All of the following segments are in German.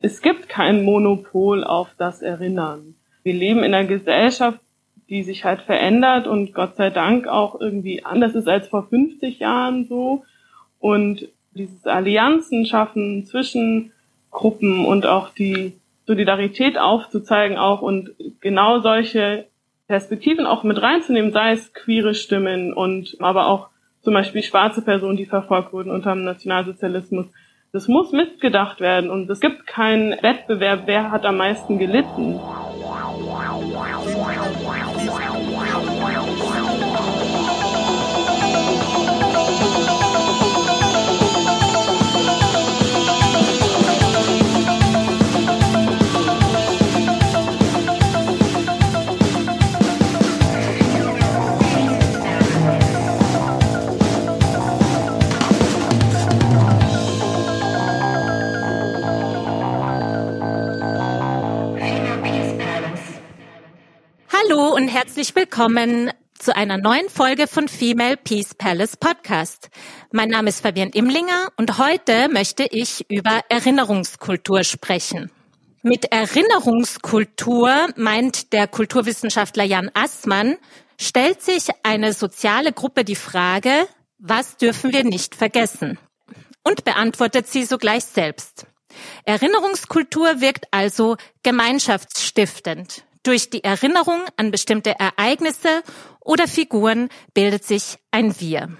Es gibt kein Monopol auf das Erinnern. Wir leben in einer Gesellschaft, die sich halt verändert und Gott sei Dank auch irgendwie anders ist als vor 50 Jahren so. Und dieses Allianzen schaffen zwischen Gruppen und auch die Solidarität aufzuzeigen auch und genau solche Perspektiven auch mit reinzunehmen, sei es queere Stimmen und aber auch zum Beispiel schwarze Personen, die verfolgt wurden unter dem Nationalsozialismus. Das muss mitgedacht werden und es gibt keinen Wettbewerb, wer hat am meisten gelitten. Hallo und herzlich willkommen zu einer neuen Folge von Female Peace Palace Podcast. Mein Name ist Fabian Imlinger und heute möchte ich über Erinnerungskultur sprechen. Mit Erinnerungskultur meint der Kulturwissenschaftler Jan Assmann, stellt sich eine soziale Gruppe die Frage, was dürfen wir nicht vergessen? Und beantwortet sie sogleich selbst. Erinnerungskultur wirkt also gemeinschaftsstiftend. Durch die Erinnerung an bestimmte Ereignisse oder Figuren bildet sich ein Wir.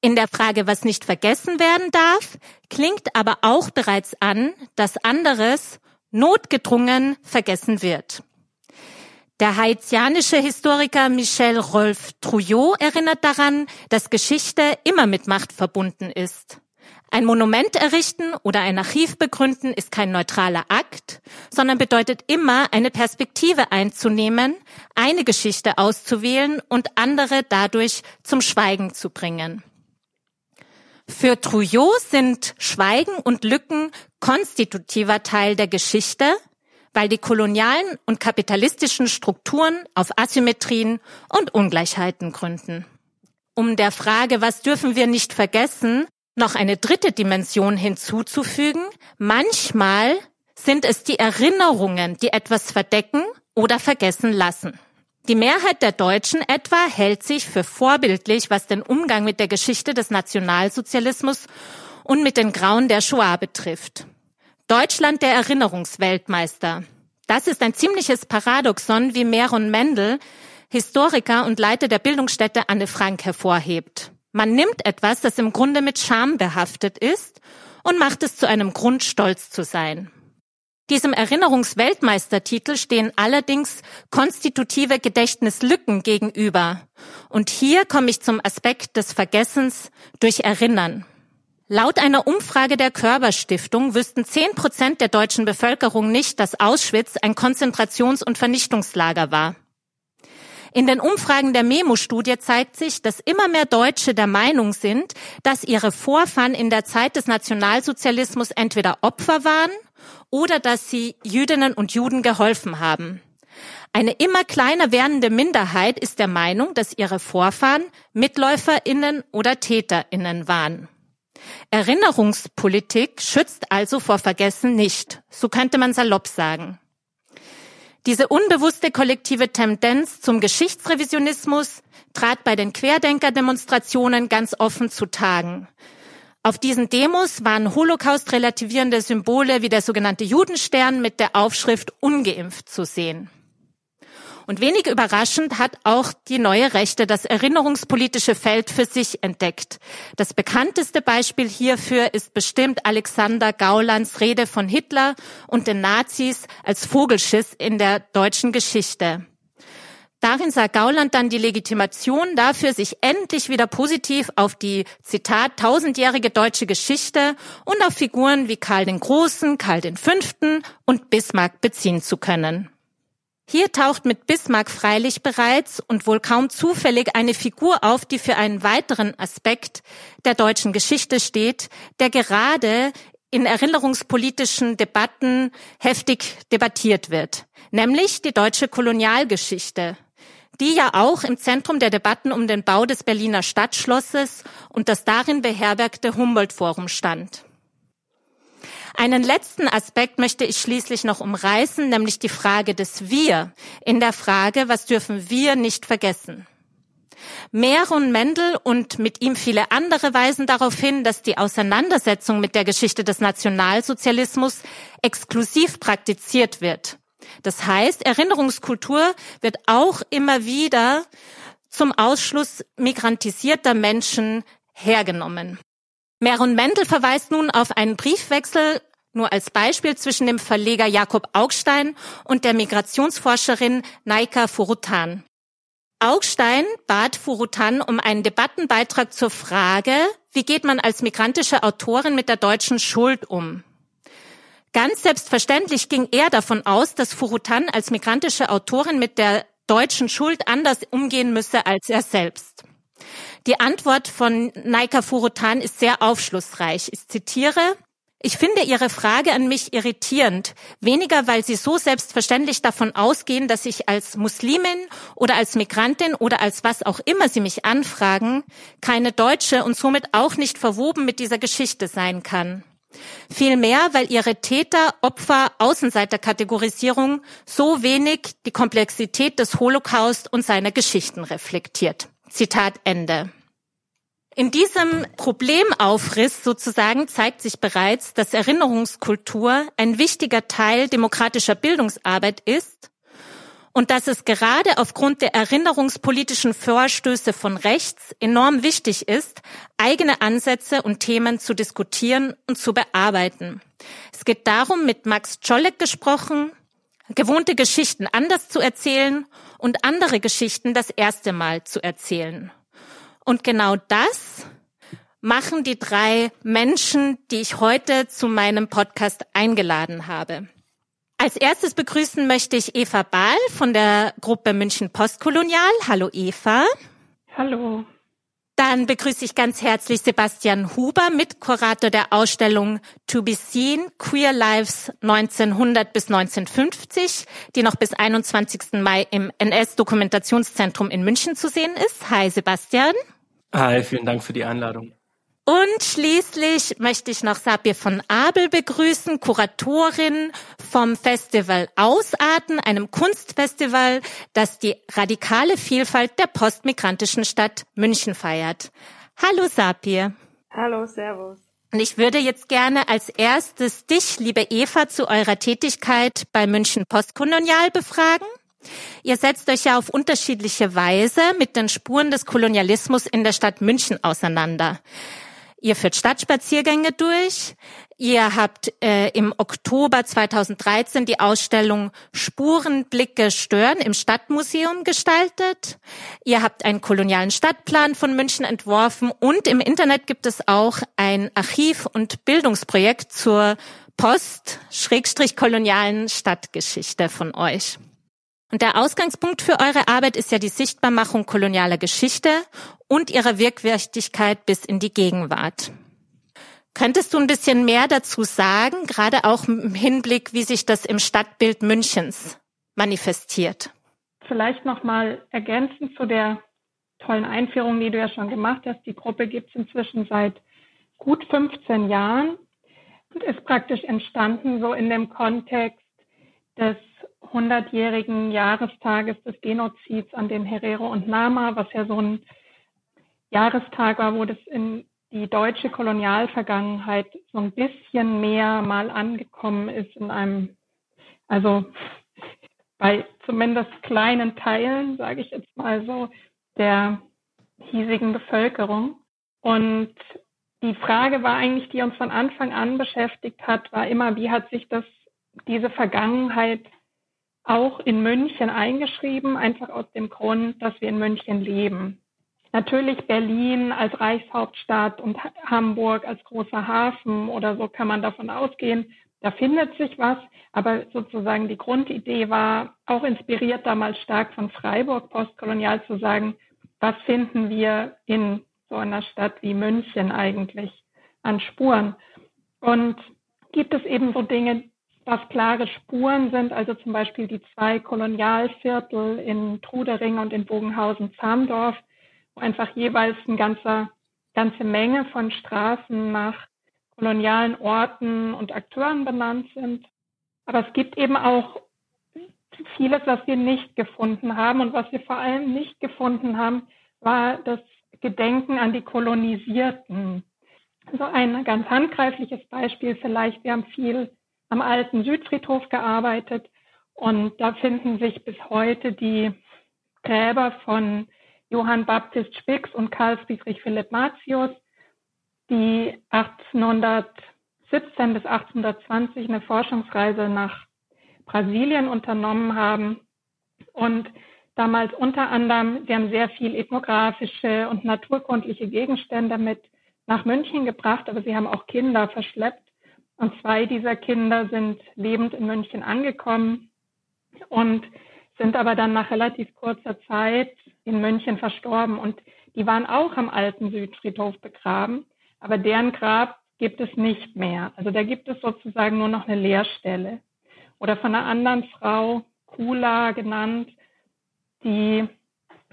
In der Frage, was nicht vergessen werden darf, klingt aber auch bereits an, dass anderes notgedrungen vergessen wird. Der haitianische Historiker Michel Rolf Trouillot erinnert daran, dass Geschichte immer mit Macht verbunden ist. Ein Monument errichten oder ein Archiv begründen ist kein neutraler Akt, sondern bedeutet immer, eine Perspektive einzunehmen, eine Geschichte auszuwählen und andere dadurch zum Schweigen zu bringen. Für Trouillot sind Schweigen und Lücken konstitutiver Teil der Geschichte, weil die kolonialen und kapitalistischen Strukturen auf Asymmetrien und Ungleichheiten gründen. Um der Frage, was dürfen wir nicht vergessen, noch eine dritte Dimension hinzuzufügen. Manchmal sind es die Erinnerungen, die etwas verdecken oder vergessen lassen. Die Mehrheit der Deutschen etwa hält sich für vorbildlich, was den Umgang mit der Geschichte des Nationalsozialismus und mit den Grauen der Shoah betrifft. Deutschland der Erinnerungsweltmeister. Das ist ein ziemliches Paradoxon, wie Meron Mendel, Historiker und Leiter der Bildungsstätte Anne Frank hervorhebt. Man nimmt etwas, das im Grunde mit Scham behaftet ist und macht es zu einem Grund, stolz zu sein. Diesem Erinnerungsweltmeistertitel stehen allerdings konstitutive Gedächtnislücken gegenüber. Und hier komme ich zum Aspekt des Vergessens durch Erinnern. Laut einer Umfrage der Körperstiftung wüssten 10 Prozent der deutschen Bevölkerung nicht, dass Auschwitz ein Konzentrations- und Vernichtungslager war. In den Umfragen der Memo-Studie zeigt sich, dass immer mehr Deutsche der Meinung sind, dass ihre Vorfahren in der Zeit des Nationalsozialismus entweder Opfer waren oder dass sie Jüdinnen und Juden geholfen haben. Eine immer kleiner werdende Minderheit ist der Meinung, dass ihre Vorfahren Mitläuferinnen oder Täterinnen waren. Erinnerungspolitik schützt also vor Vergessen nicht, so könnte man salopp sagen. Diese unbewusste kollektive Tendenz zum Geschichtsrevisionismus trat bei den Querdenker-Demonstrationen ganz offen zu Tagen. Auf diesen Demos waren Holocaust-relativierende Symbole wie der sogenannte Judenstern mit der Aufschrift ungeimpft zu sehen. Und wenig überraschend hat auch die neue Rechte das erinnerungspolitische Feld für sich entdeckt. Das bekannteste Beispiel hierfür ist bestimmt Alexander Gaulands Rede von Hitler und den Nazis als Vogelschiss in der deutschen Geschichte. Darin sah Gauland dann die Legitimation dafür, sich endlich wieder positiv auf die, Zitat, tausendjährige deutsche Geschichte und auf Figuren wie Karl den Großen, Karl den Fünften und Bismarck beziehen zu können. Hier taucht mit Bismarck freilich bereits und wohl kaum zufällig eine Figur auf, die für einen weiteren Aspekt der deutschen Geschichte steht, der gerade in erinnerungspolitischen Debatten heftig debattiert wird, nämlich die deutsche Kolonialgeschichte, die ja auch im Zentrum der Debatten um den Bau des Berliner Stadtschlosses und das darin beherbergte Humboldt-Forum stand. Einen letzten Aspekt möchte ich schließlich noch umreißen, nämlich die Frage des Wir in der Frage, was dürfen wir nicht vergessen. Meron Mendel und mit ihm viele andere weisen darauf hin, dass die Auseinandersetzung mit der Geschichte des Nationalsozialismus exklusiv praktiziert wird. Das heißt, Erinnerungskultur wird auch immer wieder zum Ausschluss migrantisierter Menschen hergenommen. Meron Mendel verweist nun auf einen Briefwechsel nur als Beispiel zwischen dem Verleger Jakob Augstein und der Migrationsforscherin Naika Furutan. Augstein bat Furutan um einen Debattenbeitrag zur Frage, wie geht man als migrantische Autorin mit der deutschen Schuld um? Ganz selbstverständlich ging er davon aus, dass Furutan als migrantische Autorin mit der deutschen Schuld anders umgehen müsse als er selbst. Die Antwort von Naika Furutan ist sehr aufschlussreich. Ich zitiere, ich finde Ihre Frage an mich irritierend, weniger weil Sie so selbstverständlich davon ausgehen, dass ich als Muslimin oder als Migrantin oder als was auch immer Sie mich anfragen, keine Deutsche und somit auch nicht verwoben mit dieser Geschichte sein kann. Vielmehr, weil ihre Täter, Opfer, Außenseiterkategorisierung so wenig die Komplexität des Holocaust und seiner Geschichten reflektiert. Zitat Ende. In diesem Problemaufriss sozusagen zeigt sich bereits, dass Erinnerungskultur ein wichtiger Teil demokratischer Bildungsarbeit ist und dass es gerade aufgrund der erinnerungspolitischen Vorstöße von rechts enorm wichtig ist, eigene Ansätze und Themen zu diskutieren und zu bearbeiten. Es geht darum, mit Max Czolek gesprochen, gewohnte Geschichten anders zu erzählen und andere Geschichten das erste Mal zu erzählen. Und genau das machen die drei Menschen, die ich heute zu meinem Podcast eingeladen habe. Als erstes begrüßen möchte ich Eva Bahl von der Gruppe München Postkolonial. Hallo Eva. Hallo. Dann begrüße ich ganz herzlich Sebastian Huber, Mitkurator der Ausstellung To Be Seen, Queer Lives 1900 bis 1950, die noch bis 21. Mai im NS-Dokumentationszentrum in München zu sehen ist. Hi Sebastian. Hi, vielen Dank für die Einladung. Und schließlich möchte ich noch Sabir von Abel begrüßen, Kuratorin vom Festival Ausarten, einem Kunstfestival, das die radikale Vielfalt der postmigrantischen Stadt München feiert. Hallo Sapir. Hallo, Servus. Und ich würde jetzt gerne als erstes dich, liebe Eva, zu eurer Tätigkeit bei München Postkolonial befragen. Ihr setzt euch ja auf unterschiedliche Weise mit den Spuren des Kolonialismus in der Stadt München auseinander. Ihr führt Stadtspaziergänge durch. Ihr habt äh, im Oktober 2013 die Ausstellung Spurenblicke stören im Stadtmuseum gestaltet. Ihr habt einen kolonialen Stadtplan von München entworfen und im Internet gibt es auch ein Archiv- und Bildungsprojekt zur post-kolonialen Stadtgeschichte von euch. Und der Ausgangspunkt für eure Arbeit ist ja die Sichtbarmachung kolonialer Geschichte und ihrer Wirkwichtigkeit bis in die Gegenwart. Könntest du ein bisschen mehr dazu sagen, gerade auch im Hinblick, wie sich das im Stadtbild Münchens manifestiert? Vielleicht noch mal ergänzend zu der tollen Einführung, die du ja schon gemacht hast. Die Gruppe gibt es inzwischen seit gut 15 Jahren und ist praktisch entstanden so in dem Kontext des 100-jährigen Jahrestages des Genozids an den Herero und Nama, was ja so ein Jahrestag war, wo das in die deutsche Kolonialvergangenheit so ein bisschen mehr mal angekommen ist in einem, also bei zumindest kleinen Teilen, sage ich jetzt mal so, der hiesigen Bevölkerung. Und die Frage war eigentlich, die uns von Anfang an beschäftigt hat, war immer, wie hat sich das, diese Vergangenheit auch in München eingeschrieben, einfach aus dem Grund, dass wir in München leben. Natürlich Berlin als Reichshauptstadt und Hamburg als großer Hafen oder so kann man davon ausgehen. Da findet sich was, aber sozusagen die Grundidee war auch inspiriert damals stark von Freiburg postkolonial zu sagen, was finden wir in so einer Stadt wie München eigentlich an Spuren? Und gibt es eben so Dinge, was klare Spuren sind, also zum Beispiel die zwei Kolonialviertel in Trudering und in Bogenhausen-Zahndorf, wo einfach jeweils eine ganze, ganze Menge von Straßen nach kolonialen Orten und Akteuren benannt sind. Aber es gibt eben auch vieles, was wir nicht gefunden haben. Und was wir vor allem nicht gefunden haben, war das Gedenken an die Kolonisierten. So ein ganz handgreifliches Beispiel vielleicht. Wir haben viel am alten Südfriedhof gearbeitet und da finden sich bis heute die Gräber von Johann Baptist Spix und Karl Friedrich Philipp Martius, die 1817 bis 1820 eine Forschungsreise nach Brasilien unternommen haben und damals unter anderem, sie haben sehr viel ethnografische und naturkundliche Gegenstände mit nach München gebracht, aber sie haben auch Kinder verschleppt. Und zwei dieser Kinder sind lebend in München angekommen und sind aber dann nach relativ kurzer Zeit in München verstorben. Und die waren auch am alten Südfriedhof begraben, aber deren Grab gibt es nicht mehr. Also da gibt es sozusagen nur noch eine Leerstelle. Oder von einer anderen Frau, Kula genannt, die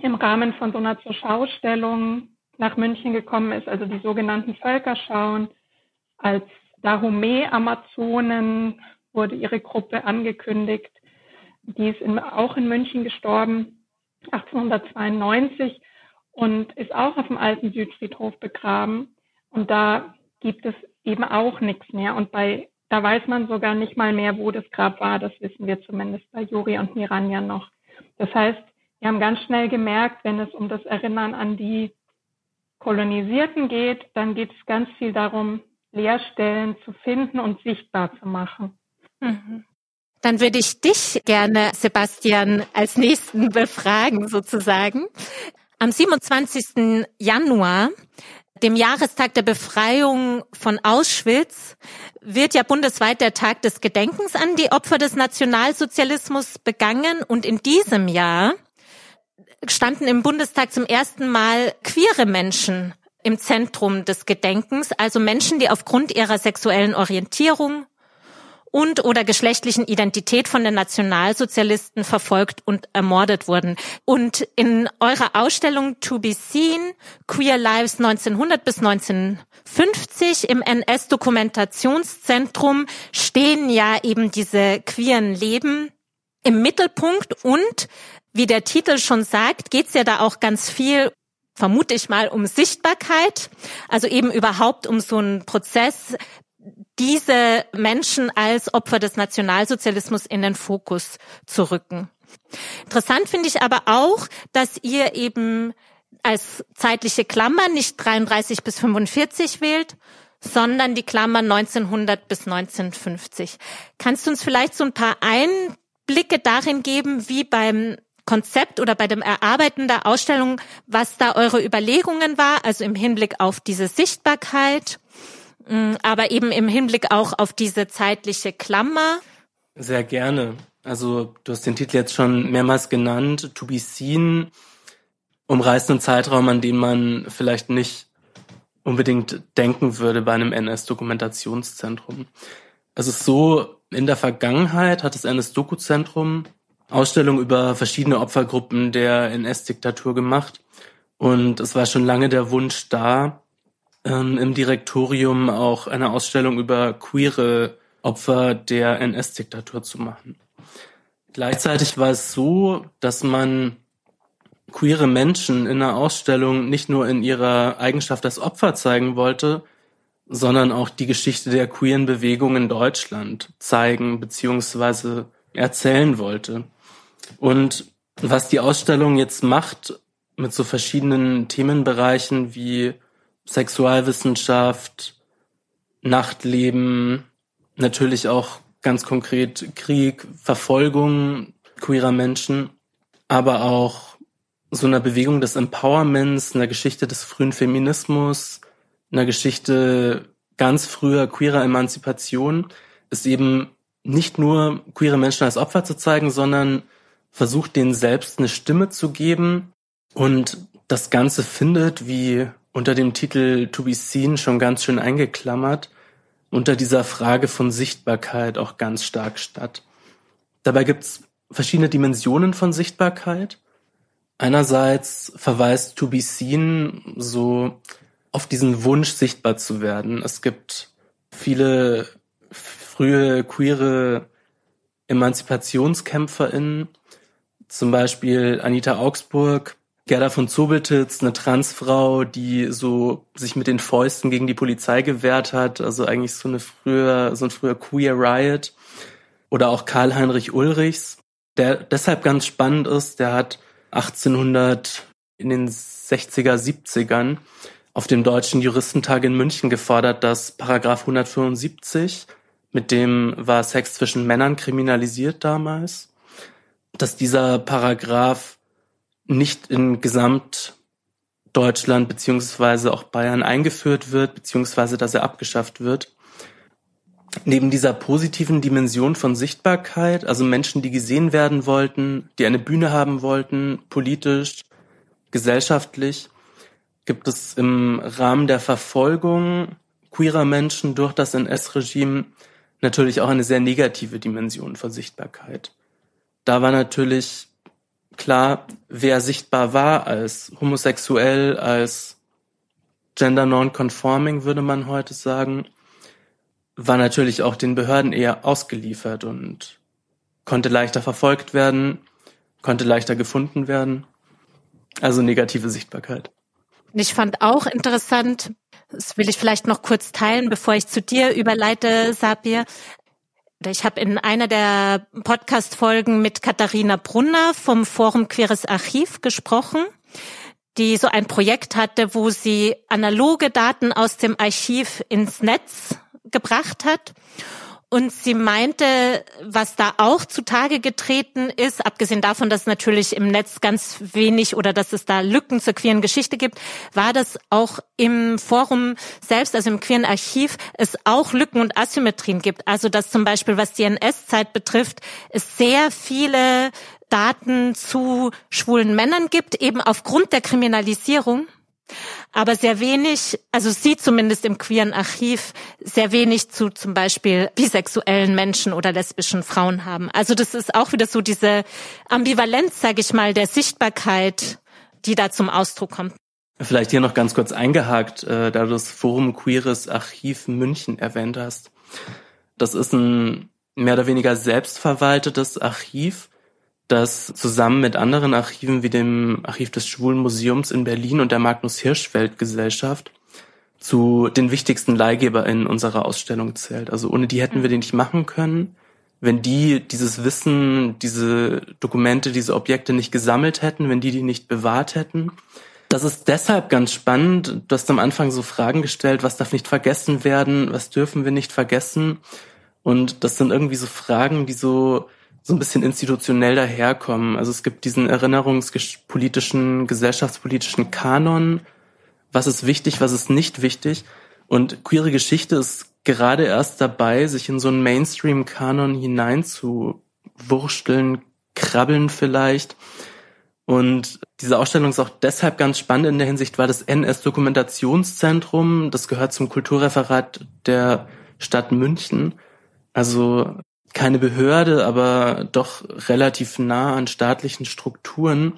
im Rahmen von so einer Zurschaustellung nach München gekommen ist, also die sogenannten Völkerschauen. Als Dahomey-Amazonen wurde ihre Gruppe angekündigt. Die ist in, auch in München gestorben, 1892, und ist auch auf dem alten Südfriedhof begraben. Und da gibt es eben auch nichts mehr. Und bei, da weiß man sogar nicht mal mehr, wo das Grab war. Das wissen wir zumindest bei Juri und Miranja noch. Das heißt, wir haben ganz schnell gemerkt, wenn es um das Erinnern an die Kolonisierten geht, dann geht es ganz viel darum, Leerstellen zu finden und sichtbar zu machen. Mhm. Dann würde ich dich gerne, Sebastian, als nächsten befragen sozusagen. Am 27. Januar, dem Jahrestag der Befreiung von Auschwitz, wird ja bundesweit der Tag des Gedenkens an die Opfer des Nationalsozialismus begangen. Und in diesem Jahr standen im Bundestag zum ersten Mal queere Menschen im Zentrum des Gedenkens, also Menschen, die aufgrund ihrer sexuellen Orientierung und oder geschlechtlichen Identität von den Nationalsozialisten verfolgt und ermordet wurden. Und in eurer Ausstellung To Be Seen, Queer Lives 1900 bis 1950 im NS-Dokumentationszentrum stehen ja eben diese queeren Leben im Mittelpunkt und wie der Titel schon sagt, geht es ja da auch ganz viel, vermute ich mal, um Sichtbarkeit, also eben überhaupt um so einen Prozess, diese Menschen als Opfer des Nationalsozialismus in den Fokus zu rücken. Interessant finde ich aber auch, dass ihr eben als zeitliche Klammer nicht 33 bis 45 wählt, sondern die Klammer 1900 bis 1950. Kannst du uns vielleicht so ein paar Einblicke darin geben, wie beim Konzept oder bei dem Erarbeiten der Ausstellung, was da eure Überlegungen war, also im Hinblick auf diese Sichtbarkeit, mm, aber eben im Hinblick auch auf diese zeitliche Klammer. Sehr gerne. Also du hast den Titel jetzt schon mehrmals genannt. To be seen umreißt einen Zeitraum, an den man vielleicht nicht unbedingt denken würde bei einem NS-Dokumentationszentrum. Es ist so, in der Vergangenheit hat das NS-Doku-Zentrum Ausstellung über verschiedene Opfergruppen der NS-Diktatur gemacht. Und es war schon lange der Wunsch da, ähm, im Direktorium auch eine Ausstellung über queere Opfer der NS-Diktatur zu machen. Gleichzeitig war es so, dass man queere Menschen in einer Ausstellung nicht nur in ihrer Eigenschaft als Opfer zeigen wollte, sondern auch die Geschichte der queeren Bewegung in Deutschland zeigen bzw. erzählen wollte. Und was die Ausstellung jetzt macht mit so verschiedenen Themenbereichen wie Sexualwissenschaft, Nachtleben, natürlich auch ganz konkret Krieg, Verfolgung queerer Menschen, aber auch so einer Bewegung des Empowerments, einer Geschichte des frühen Feminismus, einer Geschichte ganz früher queerer Emanzipation, ist eben nicht nur queere Menschen als Opfer zu zeigen, sondern versucht denen selbst eine Stimme zu geben und das Ganze findet, wie unter dem Titel To Be Seen schon ganz schön eingeklammert, unter dieser Frage von Sichtbarkeit auch ganz stark statt. Dabei gibt's verschiedene Dimensionen von Sichtbarkeit. Einerseits verweist To Be Seen so auf diesen Wunsch, sichtbar zu werden. Es gibt viele frühe queere EmanzipationskämpferInnen, zum Beispiel Anita Augsburg, Gerda von Zobeltitz, eine Transfrau, die so sich mit den Fäusten gegen die Polizei gewehrt hat, also eigentlich so eine früher, so ein früher Queer Riot. Oder auch Karl-Heinrich Ulrichs, der deshalb ganz spannend ist, der hat 1800 in den 60er, 70ern auf dem Deutschen Juristentag in München gefordert, dass Paragraph 175, mit dem war Sex zwischen Männern kriminalisiert damals, dass dieser Paragraph nicht in Gesamtdeutschland beziehungsweise auch Bayern eingeführt wird, beziehungsweise dass er abgeschafft wird. Neben dieser positiven Dimension von Sichtbarkeit, also Menschen, die gesehen werden wollten, die eine Bühne haben wollten, politisch, gesellschaftlich, gibt es im Rahmen der Verfolgung queerer Menschen durch das NS-Regime natürlich auch eine sehr negative Dimension von Sichtbarkeit. Da war natürlich klar, wer sichtbar war als homosexuell, als gender non-conforming, würde man heute sagen, war natürlich auch den Behörden eher ausgeliefert und konnte leichter verfolgt werden, konnte leichter gefunden werden. Also negative Sichtbarkeit. Ich fand auch interessant, das will ich vielleicht noch kurz teilen, bevor ich zu dir überleite, Sabir, ich habe in einer der Podcast-Folgen mit Katharina Brunner vom Forum Queeres Archiv gesprochen, die so ein Projekt hatte, wo sie analoge Daten aus dem Archiv ins Netz gebracht hat und sie meinte, was da auch zutage getreten ist, abgesehen davon, dass natürlich im Netz ganz wenig oder dass es da Lücken zur queeren Geschichte gibt, war das auch im Forum selbst, also im queeren Archiv, es auch Lücken und Asymmetrien gibt. Also dass zum Beispiel, was die NS-Zeit betrifft, es sehr viele Daten zu schwulen Männern gibt, eben aufgrund der Kriminalisierung aber sehr wenig, also sie zumindest im queeren Archiv, sehr wenig zu zum Beispiel bisexuellen Menschen oder lesbischen Frauen haben. Also das ist auch wieder so diese Ambivalenz, sage ich mal, der Sichtbarkeit, die da zum Ausdruck kommt. Vielleicht hier noch ganz kurz eingehakt, äh, da du das Forum Queeres Archiv München erwähnt hast. Das ist ein mehr oder weniger selbstverwaltetes Archiv, das zusammen mit anderen Archiven wie dem Archiv des Schwulen Museums in Berlin und der Magnus Hirschfeld Gesellschaft zu den wichtigsten LeihgeberInnen unserer Ausstellung zählt. Also ohne die hätten wir den nicht machen können. Wenn die dieses Wissen, diese Dokumente, diese Objekte nicht gesammelt hätten, wenn die die nicht bewahrt hätten. Das ist deshalb ganz spannend. Du hast am Anfang so Fragen gestellt, was darf nicht vergessen werden, was dürfen wir nicht vergessen. Und das sind irgendwie so Fragen, die so so ein bisschen institutionell daherkommen. Also es gibt diesen erinnerungspolitischen, gesellschaftspolitischen Kanon. Was ist wichtig, was ist nicht wichtig? Und queere Geschichte ist gerade erst dabei, sich in so einen Mainstream-Kanon hineinzuwursteln, krabbeln vielleicht. Und diese Ausstellung ist auch deshalb ganz spannend in der Hinsicht, weil das NS-Dokumentationszentrum, das gehört zum Kulturreferat der Stadt München. Also keine Behörde, aber doch relativ nah an staatlichen Strukturen,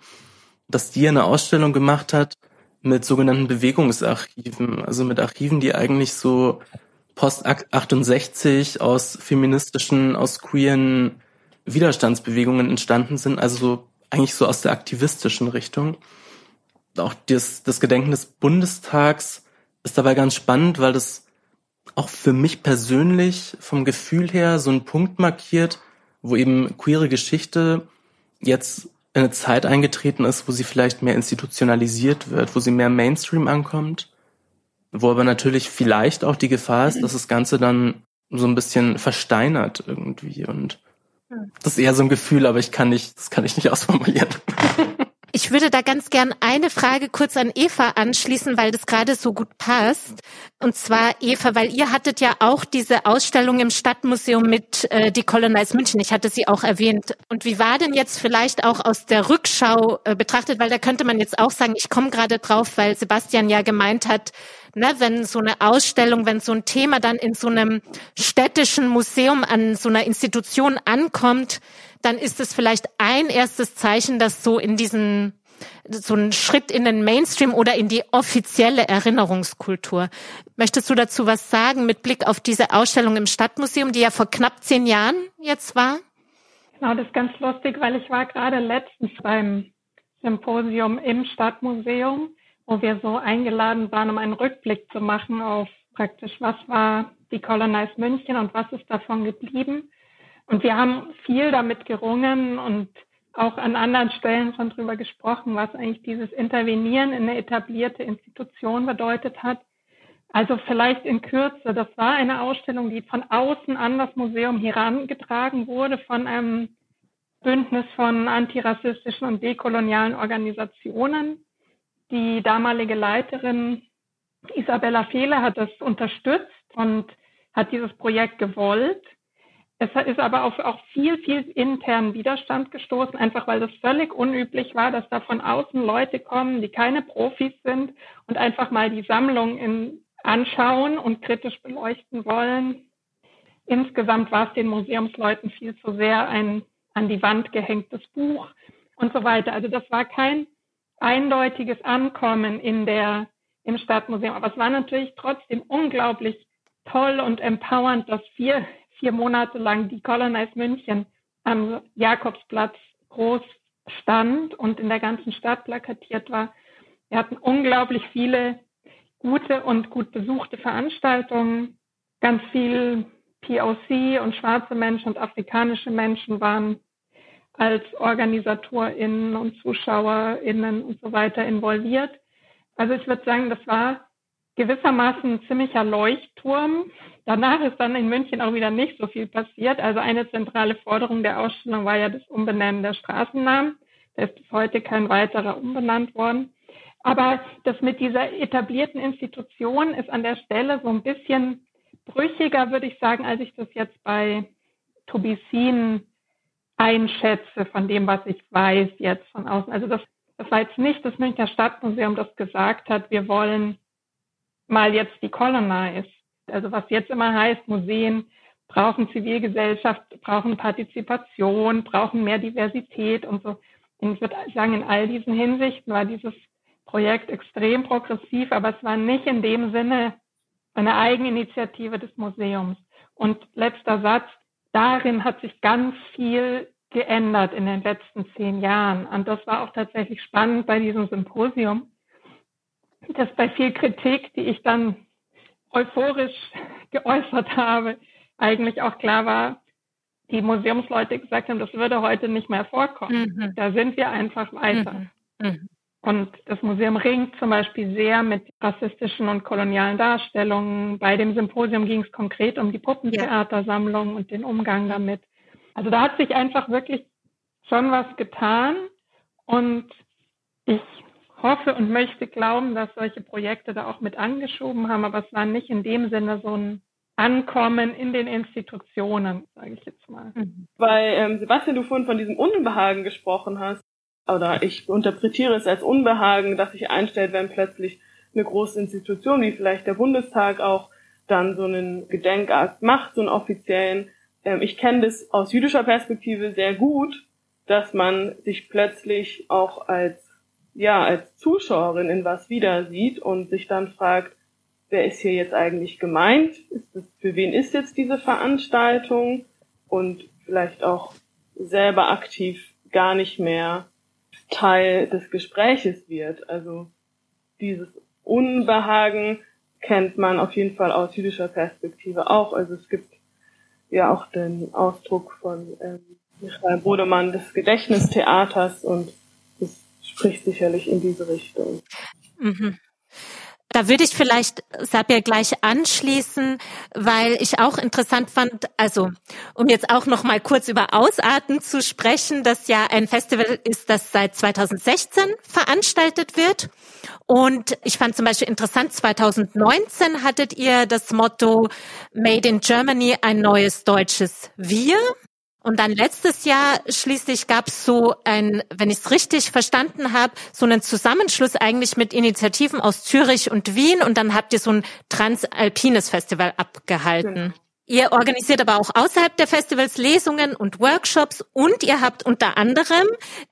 dass die eine Ausstellung gemacht hat mit sogenannten Bewegungsarchiven, also mit Archiven, die eigentlich so post 68 aus feministischen, aus queeren Widerstandsbewegungen entstanden sind, also eigentlich so aus der aktivistischen Richtung. Auch das, das Gedenken des Bundestags ist dabei ganz spannend, weil das auch für mich persönlich vom Gefühl her so ein Punkt markiert, wo eben queere Geschichte jetzt in eine Zeit eingetreten ist, wo sie vielleicht mehr institutionalisiert wird, wo sie mehr Mainstream ankommt, wo aber natürlich vielleicht auch die Gefahr ist, dass das Ganze dann so ein bisschen versteinert irgendwie und das ist eher so ein Gefühl, aber ich kann nicht, das kann ich nicht ausformulieren. Ich würde da ganz gern eine Frage kurz an Eva anschließen, weil das gerade so gut passt. Und zwar, Eva, weil ihr hattet ja auch diese Ausstellung im Stadtmuseum mit äh, die Colonize München. Ich hatte sie auch erwähnt. Und wie war denn jetzt vielleicht auch aus der Rückschau äh, betrachtet, weil da könnte man jetzt auch sagen, ich komme gerade drauf, weil Sebastian ja gemeint hat, ne, wenn so eine Ausstellung, wenn so ein Thema dann in so einem städtischen Museum an so einer Institution ankommt, dann ist es vielleicht ein erstes Zeichen, dass so in diesen so ein Schritt in den Mainstream oder in die offizielle Erinnerungskultur. Möchtest du dazu was sagen mit Blick auf diese Ausstellung im Stadtmuseum, die ja vor knapp zehn Jahren jetzt war? Genau, das ist ganz lustig, weil ich war gerade letztens beim Symposium im Stadtmuseum, wo wir so eingeladen waren, um einen Rückblick zu machen auf praktisch, was war die Colonized München und was ist davon geblieben. Und wir haben viel damit gerungen und auch an anderen Stellen schon drüber gesprochen, was eigentlich dieses Intervenieren in eine etablierte Institution bedeutet hat. Also vielleicht in Kürze, das war eine Ausstellung, die von außen an das Museum herangetragen wurde, von einem Bündnis von antirassistischen und dekolonialen Organisationen. Die damalige Leiterin Isabella Fehle hat das unterstützt und hat dieses Projekt gewollt. Es ist aber auf auch viel, viel internen Widerstand gestoßen, einfach weil das völlig unüblich war, dass da von außen Leute kommen, die keine Profis sind und einfach mal die Sammlung in, anschauen und kritisch beleuchten wollen. Insgesamt war es den Museumsleuten viel zu sehr ein an die Wand gehängtes Buch und so weiter. Also das war kein eindeutiges Ankommen in der, im Stadtmuseum. Aber es war natürlich trotzdem unglaublich toll und empowernd, dass vier, vier Monate lang die Colonize München am Jakobsplatz groß stand und in der ganzen Stadt plakatiert war. Wir hatten unglaublich viele gute und gut besuchte Veranstaltungen. Ganz viel POC und schwarze Menschen und afrikanische Menschen waren als OrganisatorInnen und ZuschauerInnen und so weiter involviert. Also ich würde sagen, das war gewissermaßen ein ziemlicher Leuchtturm. Danach ist dann in München auch wieder nicht so viel passiert. Also eine zentrale Forderung der Ausstellung war ja das Umbenennen der Straßennamen. Da ist bis heute kein weiterer umbenannt worden. Aber das mit dieser etablierten Institution ist an der Stelle so ein bisschen brüchiger, würde ich sagen, als ich das jetzt bei Tobisin einschätze von dem, was ich weiß jetzt von außen. Also das, das war jetzt nicht das Münchner Stadtmuseum, das gesagt hat, wir wollen mal jetzt die Colonize. Also was jetzt immer heißt, Museen brauchen Zivilgesellschaft, brauchen Partizipation, brauchen mehr Diversität und so. Und ich würde sagen, in all diesen Hinsichten war dieses Projekt extrem progressiv, aber es war nicht in dem Sinne eine Eigeninitiative des Museums. Und letzter Satz, darin hat sich ganz viel geändert in den letzten zehn Jahren. Und das war auch tatsächlich spannend bei diesem Symposium, dass bei viel Kritik, die ich dann euphorisch geäußert habe, eigentlich auch klar war, die Museumsleute gesagt haben, das würde heute nicht mehr vorkommen. Mhm. Da sind wir einfach weiter. Mhm. Mhm. Und das Museum ringt zum Beispiel sehr mit rassistischen und kolonialen Darstellungen. Bei dem Symposium ging es konkret um die Puppentheatersammlung und den Umgang damit. Also da hat sich einfach wirklich schon was getan. Und ich hoffe und möchte glauben, dass solche Projekte da auch mit angeschoben haben, aber es war nicht in dem Sinne so ein Ankommen in den Institutionen, sage ich jetzt mal. Weil, ähm, Sebastian, du vorhin von diesem Unbehagen gesprochen hast oder ich interpretiere es als Unbehagen, dass sich einstellt, wenn plötzlich eine große Institution wie vielleicht der Bundestag auch dann so einen Gedenkakt macht, so einen offiziellen. Ähm, ich kenne das aus jüdischer Perspektive sehr gut, dass man sich plötzlich auch als ja als Zuschauerin in was wieder sieht und sich dann fragt, wer ist hier jetzt eigentlich gemeint? Ist das, für wen ist jetzt diese Veranstaltung? Und vielleicht auch selber aktiv gar nicht mehr Teil des Gespräches wird. Also dieses Unbehagen kennt man auf jeden Fall aus jüdischer Perspektive auch. Also es gibt ja auch den Ausdruck von ähm, Michael Bodemann des Gedächtnistheaters und spricht sicherlich in diese Richtung. Mhm. Da würde ich vielleicht Sabir gleich anschließen, weil ich auch interessant fand, also um jetzt auch noch mal kurz über Ausarten zu sprechen, das ja ein Festival ist, das seit 2016 veranstaltet wird. Und ich fand zum Beispiel interessant, 2019 hattet ihr das Motto Made in Germany, ein neues deutsches Wir. Und dann letztes Jahr schließlich gab es so ein, wenn ich es richtig verstanden habe, so einen Zusammenschluss eigentlich mit Initiativen aus Zürich und Wien und dann habt ihr so ein transalpines Festival abgehalten. Ihr organisiert aber auch außerhalb der Festivals Lesungen und Workshops und ihr habt unter anderem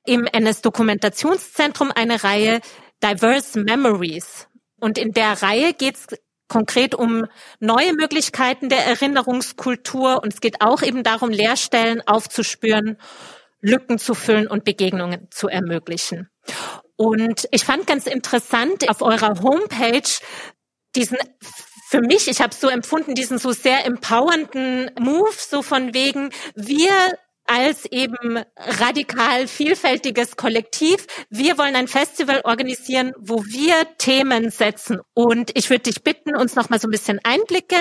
im NS Dokumentationszentrum eine Reihe Diverse Memories. Und in der Reihe geht es konkret um neue Möglichkeiten der Erinnerungskultur und es geht auch eben darum, Leerstellen aufzuspüren, Lücken zu füllen und Begegnungen zu ermöglichen. Und ich fand ganz interessant auf eurer Homepage diesen für mich, ich habe so empfunden, diesen so sehr empowernden Move, so von wegen, wir als eben radikal vielfältiges Kollektiv. Wir wollen ein Festival organisieren, wo wir Themen setzen. Und ich würde dich bitten, uns noch mal so ein bisschen Einblicke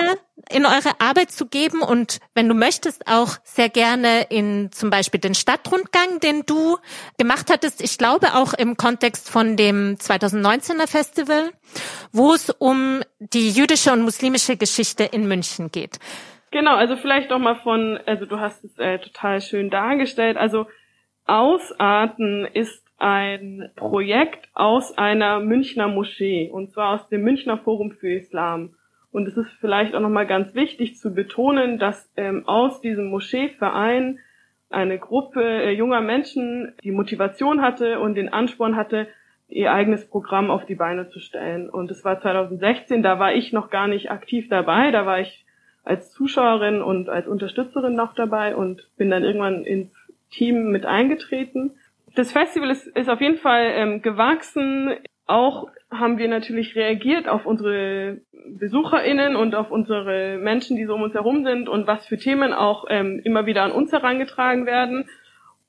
in eure Arbeit zu geben und wenn du möchtest auch sehr gerne in zum Beispiel den Stadtrundgang, den du gemacht hattest. Ich glaube auch im Kontext von dem 2019er Festival, wo es um die jüdische und muslimische Geschichte in München geht. Genau, also vielleicht noch mal von, also du hast es äh, total schön dargestellt. Also Ausarten ist ein Projekt aus einer Münchner Moschee und zwar aus dem Münchner Forum für Islam. Und es ist vielleicht auch nochmal ganz wichtig zu betonen, dass ähm, aus diesem Moscheeverein eine Gruppe äh, junger Menschen die Motivation hatte und den Ansporn hatte, ihr eigenes Programm auf die Beine zu stellen. Und es war 2016, da war ich noch gar nicht aktiv dabei, da war ich als Zuschauerin und als Unterstützerin noch dabei und bin dann irgendwann ins Team mit eingetreten. Das Festival ist, ist auf jeden Fall ähm, gewachsen. Auch haben wir natürlich reagiert auf unsere BesucherInnen und auf unsere Menschen, die so um uns herum sind und was für Themen auch ähm, immer wieder an uns herangetragen werden.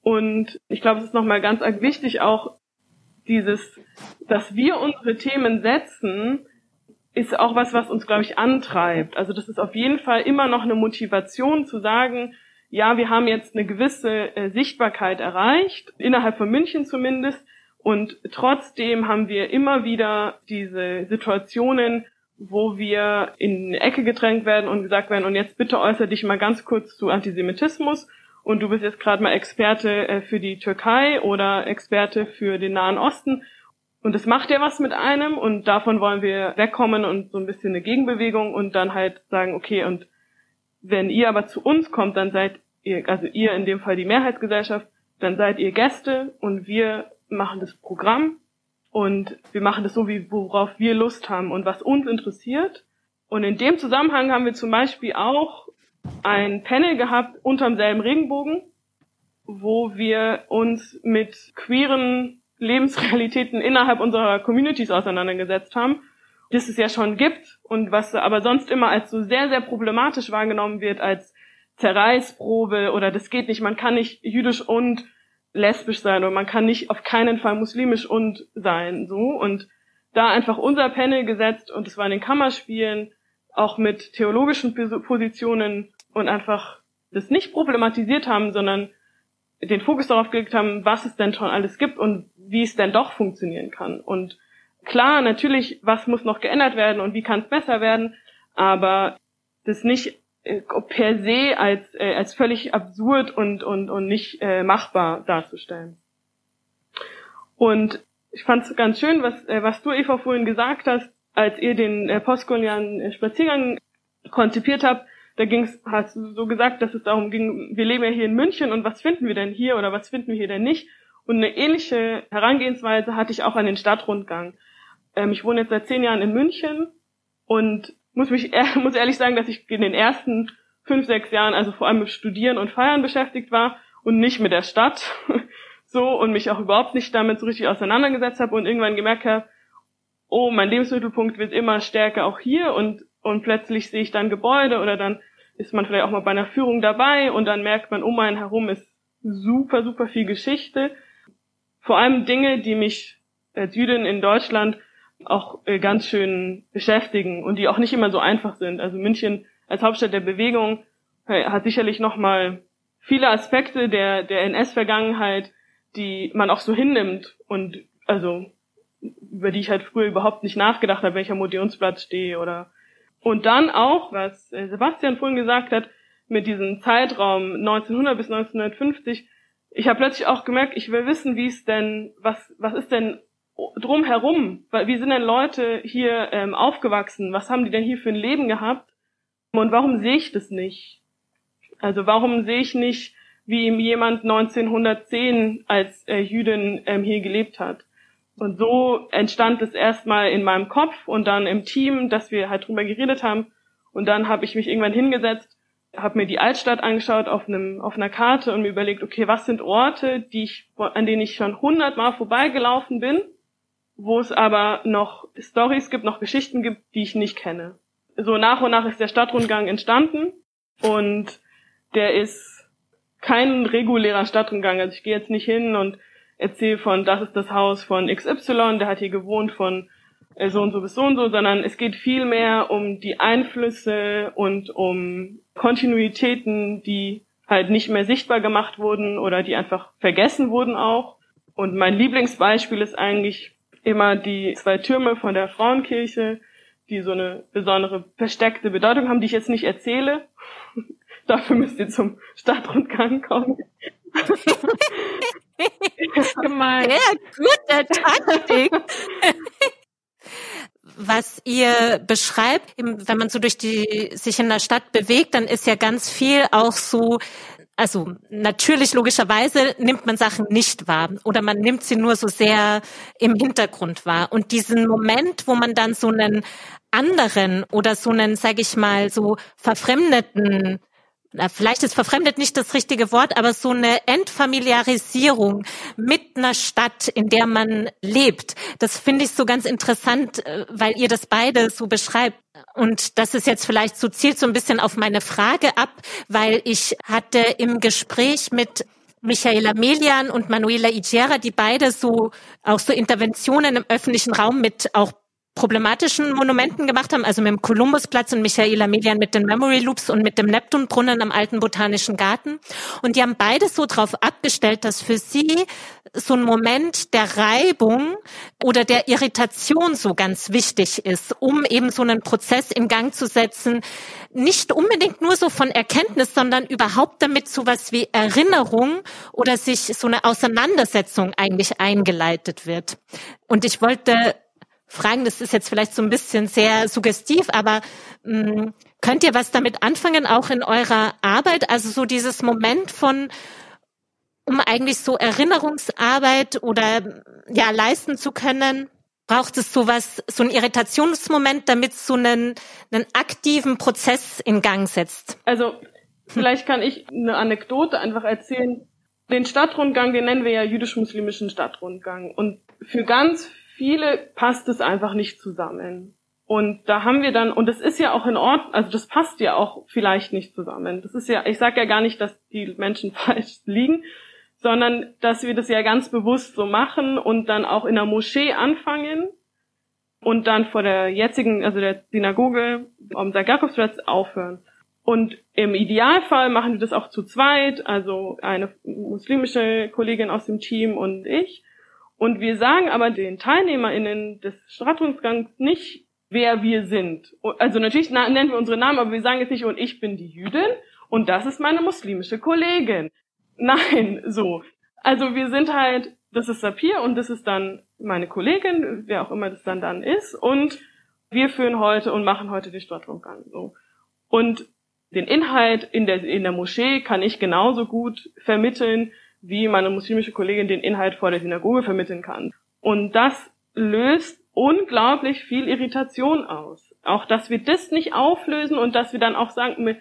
Und ich glaube, es ist nochmal ganz wichtig auch dieses, dass wir unsere Themen setzen, ist auch was, was uns, glaube ich, antreibt. Also das ist auf jeden Fall immer noch eine Motivation zu sagen, ja, wir haben jetzt eine gewisse äh, Sichtbarkeit erreicht, innerhalb von München zumindest, und trotzdem haben wir immer wieder diese Situationen, wo wir in eine Ecke gedrängt werden und gesagt werden, und jetzt bitte äußere dich mal ganz kurz zu Antisemitismus. Und du bist jetzt gerade mal Experte äh, für die Türkei oder Experte für den Nahen Osten und es macht ja was mit einem und davon wollen wir wegkommen und so ein bisschen eine Gegenbewegung und dann halt sagen, okay, und wenn ihr aber zu uns kommt, dann seid ihr, also ihr in dem Fall die Mehrheitsgesellschaft, dann seid ihr Gäste und wir machen das Programm und wir machen das so, wie worauf wir Lust haben und was uns interessiert. Und in dem Zusammenhang haben wir zum Beispiel auch ein Panel gehabt unterm selben Regenbogen, wo wir uns mit queeren Lebensrealitäten innerhalb unserer Communities auseinandergesetzt haben, das es ja schon gibt und was aber sonst immer als so sehr, sehr problematisch wahrgenommen wird, als Zerreißprobe oder das geht nicht, man kann nicht jüdisch und lesbisch sein oder man kann nicht auf keinen Fall muslimisch und sein, so. Und da einfach unser Panel gesetzt und es war in den Kammerspielen auch mit theologischen Positionen und einfach das nicht problematisiert haben, sondern den Fokus darauf gelegt haben, was es denn schon alles gibt und wie es denn doch funktionieren kann. Und klar, natürlich, was muss noch geändert werden und wie kann es besser werden, aber das nicht äh, per se als, äh, als völlig absurd und, und, und nicht äh, machbar darzustellen. Und ich fand es ganz schön, was, was du, Eva, vorhin gesagt hast, als ihr den äh, postkolonialen Spaziergang konzipiert habt, da ging es, hast du so gesagt, dass es darum ging, wir leben ja hier in München und was finden wir denn hier oder was finden wir hier denn nicht? Und eine ähnliche Herangehensweise hatte ich auch an den Stadtrundgang. Ähm, ich wohne jetzt seit zehn Jahren in München und muss mich muss ehrlich sagen, dass ich in den ersten fünf, sechs Jahren also vor allem mit Studieren und Feiern beschäftigt war und nicht mit der Stadt. so und mich auch überhaupt nicht damit so richtig auseinandergesetzt habe und irgendwann gemerkt habe, oh, mein Lebensmittelpunkt wird immer stärker auch hier und und plötzlich sehe ich dann Gebäude oder dann ist man vielleicht auch mal bei einer Führung dabei und dann merkt man, um einen herum ist super, super viel Geschichte. Vor allem Dinge, die mich als Jüdin in Deutschland auch äh, ganz schön beschäftigen und die auch nicht immer so einfach sind. Also München als Hauptstadt der Bewegung äh, hat sicherlich nochmal viele Aspekte der, der NS-Vergangenheit, die man auch so hinnimmt und also über die ich halt früher überhaupt nicht nachgedacht habe, am Odeonsplatz stehe oder und dann auch, was äh, Sebastian vorhin gesagt hat, mit diesem Zeitraum 1900 bis 1950, ich habe plötzlich auch gemerkt, ich will wissen, wie es denn, was, was ist denn drumherum? Wie sind denn Leute hier ähm, aufgewachsen? Was haben die denn hier für ein Leben gehabt? Und warum sehe ich das nicht? Also warum sehe ich nicht, wie jemand 1910 als äh, Jüdin ähm, hier gelebt hat? Und so entstand es erstmal in meinem Kopf und dann im Team, dass wir halt drüber geredet haben. Und dann habe ich mich irgendwann hingesetzt, habe mir die Altstadt angeschaut auf einem auf einer Karte und mir überlegt, okay, was sind Orte, die ich an denen ich schon hundertmal vorbeigelaufen bin, wo es aber noch Stories gibt, noch Geschichten gibt, die ich nicht kenne. So nach und nach ist der Stadtrundgang entstanden und der ist kein regulärer Stadtrundgang. Also ich gehe jetzt nicht hin und erzähle von, das ist das Haus von XY, der hat hier gewohnt von so und so bis so und so, sondern es geht viel mehr um die Einflüsse und um Kontinuitäten, die halt nicht mehr sichtbar gemacht wurden oder die einfach vergessen wurden auch. Und mein Lieblingsbeispiel ist eigentlich immer die zwei Türme von der Frauenkirche, die so eine besondere versteckte Bedeutung haben, die ich jetzt nicht erzähle. Dafür müsst ihr zum Stadtrundgang kommen. Gemein. Sehr gute Taktik. Was ihr beschreibt, wenn man so durch die, sich in der Stadt bewegt, dann ist ja ganz viel auch so, also natürlich logischerweise nimmt man Sachen nicht wahr oder man nimmt sie nur so sehr im Hintergrund wahr. Und diesen Moment, wo man dann so einen anderen oder so einen, sag ich mal, so verfremdeten vielleicht ist verfremdet nicht das richtige Wort, aber so eine Entfamiliarisierung mit einer Stadt, in der man lebt. Das finde ich so ganz interessant, äh, weil ihr das beide so beschreibt. Und das ist jetzt vielleicht so zielt so ein bisschen auf meine Frage ab, weil ich hatte im Gespräch mit Michaela Melian und Manuela Igera, die beide so auch so Interventionen im öffentlichen Raum mit auch problematischen Monumenten gemacht haben, also mit dem Kolumbusplatz und Michaela Median mit den Memory Loops und mit dem Neptunbrunnen am alten Botanischen Garten. Und die haben beide so darauf abgestellt, dass für sie so ein Moment der Reibung oder der Irritation so ganz wichtig ist, um eben so einen Prozess in Gang zu setzen, nicht unbedingt nur so von Erkenntnis, sondern überhaupt damit sowas wie Erinnerung oder sich so eine Auseinandersetzung eigentlich eingeleitet wird. Und ich wollte fragen, das ist jetzt vielleicht so ein bisschen sehr suggestiv, aber mh, hm, könnt ihr was damit anfangen, auch in eurer Arbeit? Also so dieses Moment von, um eigentlich so Erinnerungsarbeit oder ja leisten zu können, braucht es sowas, so ein Irritationsmoment, damit so einen, einen aktiven Prozess in Gang setzt? Also vielleicht kann ich eine Anekdote einfach erzählen. Den Stadtrundgang, den nennen wir ja jüdisch-muslimischen Stadtrundgang. Und für ganz viele passt es einfach nicht zusammen. Und da haben wir dann, und das ist ja auch in Ordnung, also das passt ja auch vielleicht nicht zusammen. Das ist ja, ich sage ja gar nicht, dass die Menschen falsch liegen, sondern dass wir das ja ganz bewusst so machen und dann auch in der Moschee anfangen und dann vor der jetzigen, also der Synagoge am St. Jakobsplatz aufhören. Und im Idealfall machen wir das auch zu zweit, also eine muslimische Kollegin aus dem Team und ich. Und wir sagen aber den TeilnehmerInnen des Stadtrundgangs nicht, wer wir sind. Also natürlich nennen wir unsere Namen, aber wir sagen jetzt nicht, und ich bin die Jüdin und das ist meine muslimische Kollegin. Nein, so. Also wir sind halt, das ist Sapir und das ist dann meine Kollegin, wer auch immer das dann dann ist. Und wir führen heute und machen heute den Stadtrundgang. So. Und den Inhalt in der, in der Moschee kann ich genauso gut vermitteln, wie meine muslimische Kollegin den Inhalt vor der Synagoge vermitteln kann. Und das löst unglaublich viel Irritation aus. Auch, dass wir das nicht auflösen und dass wir dann auch sagen,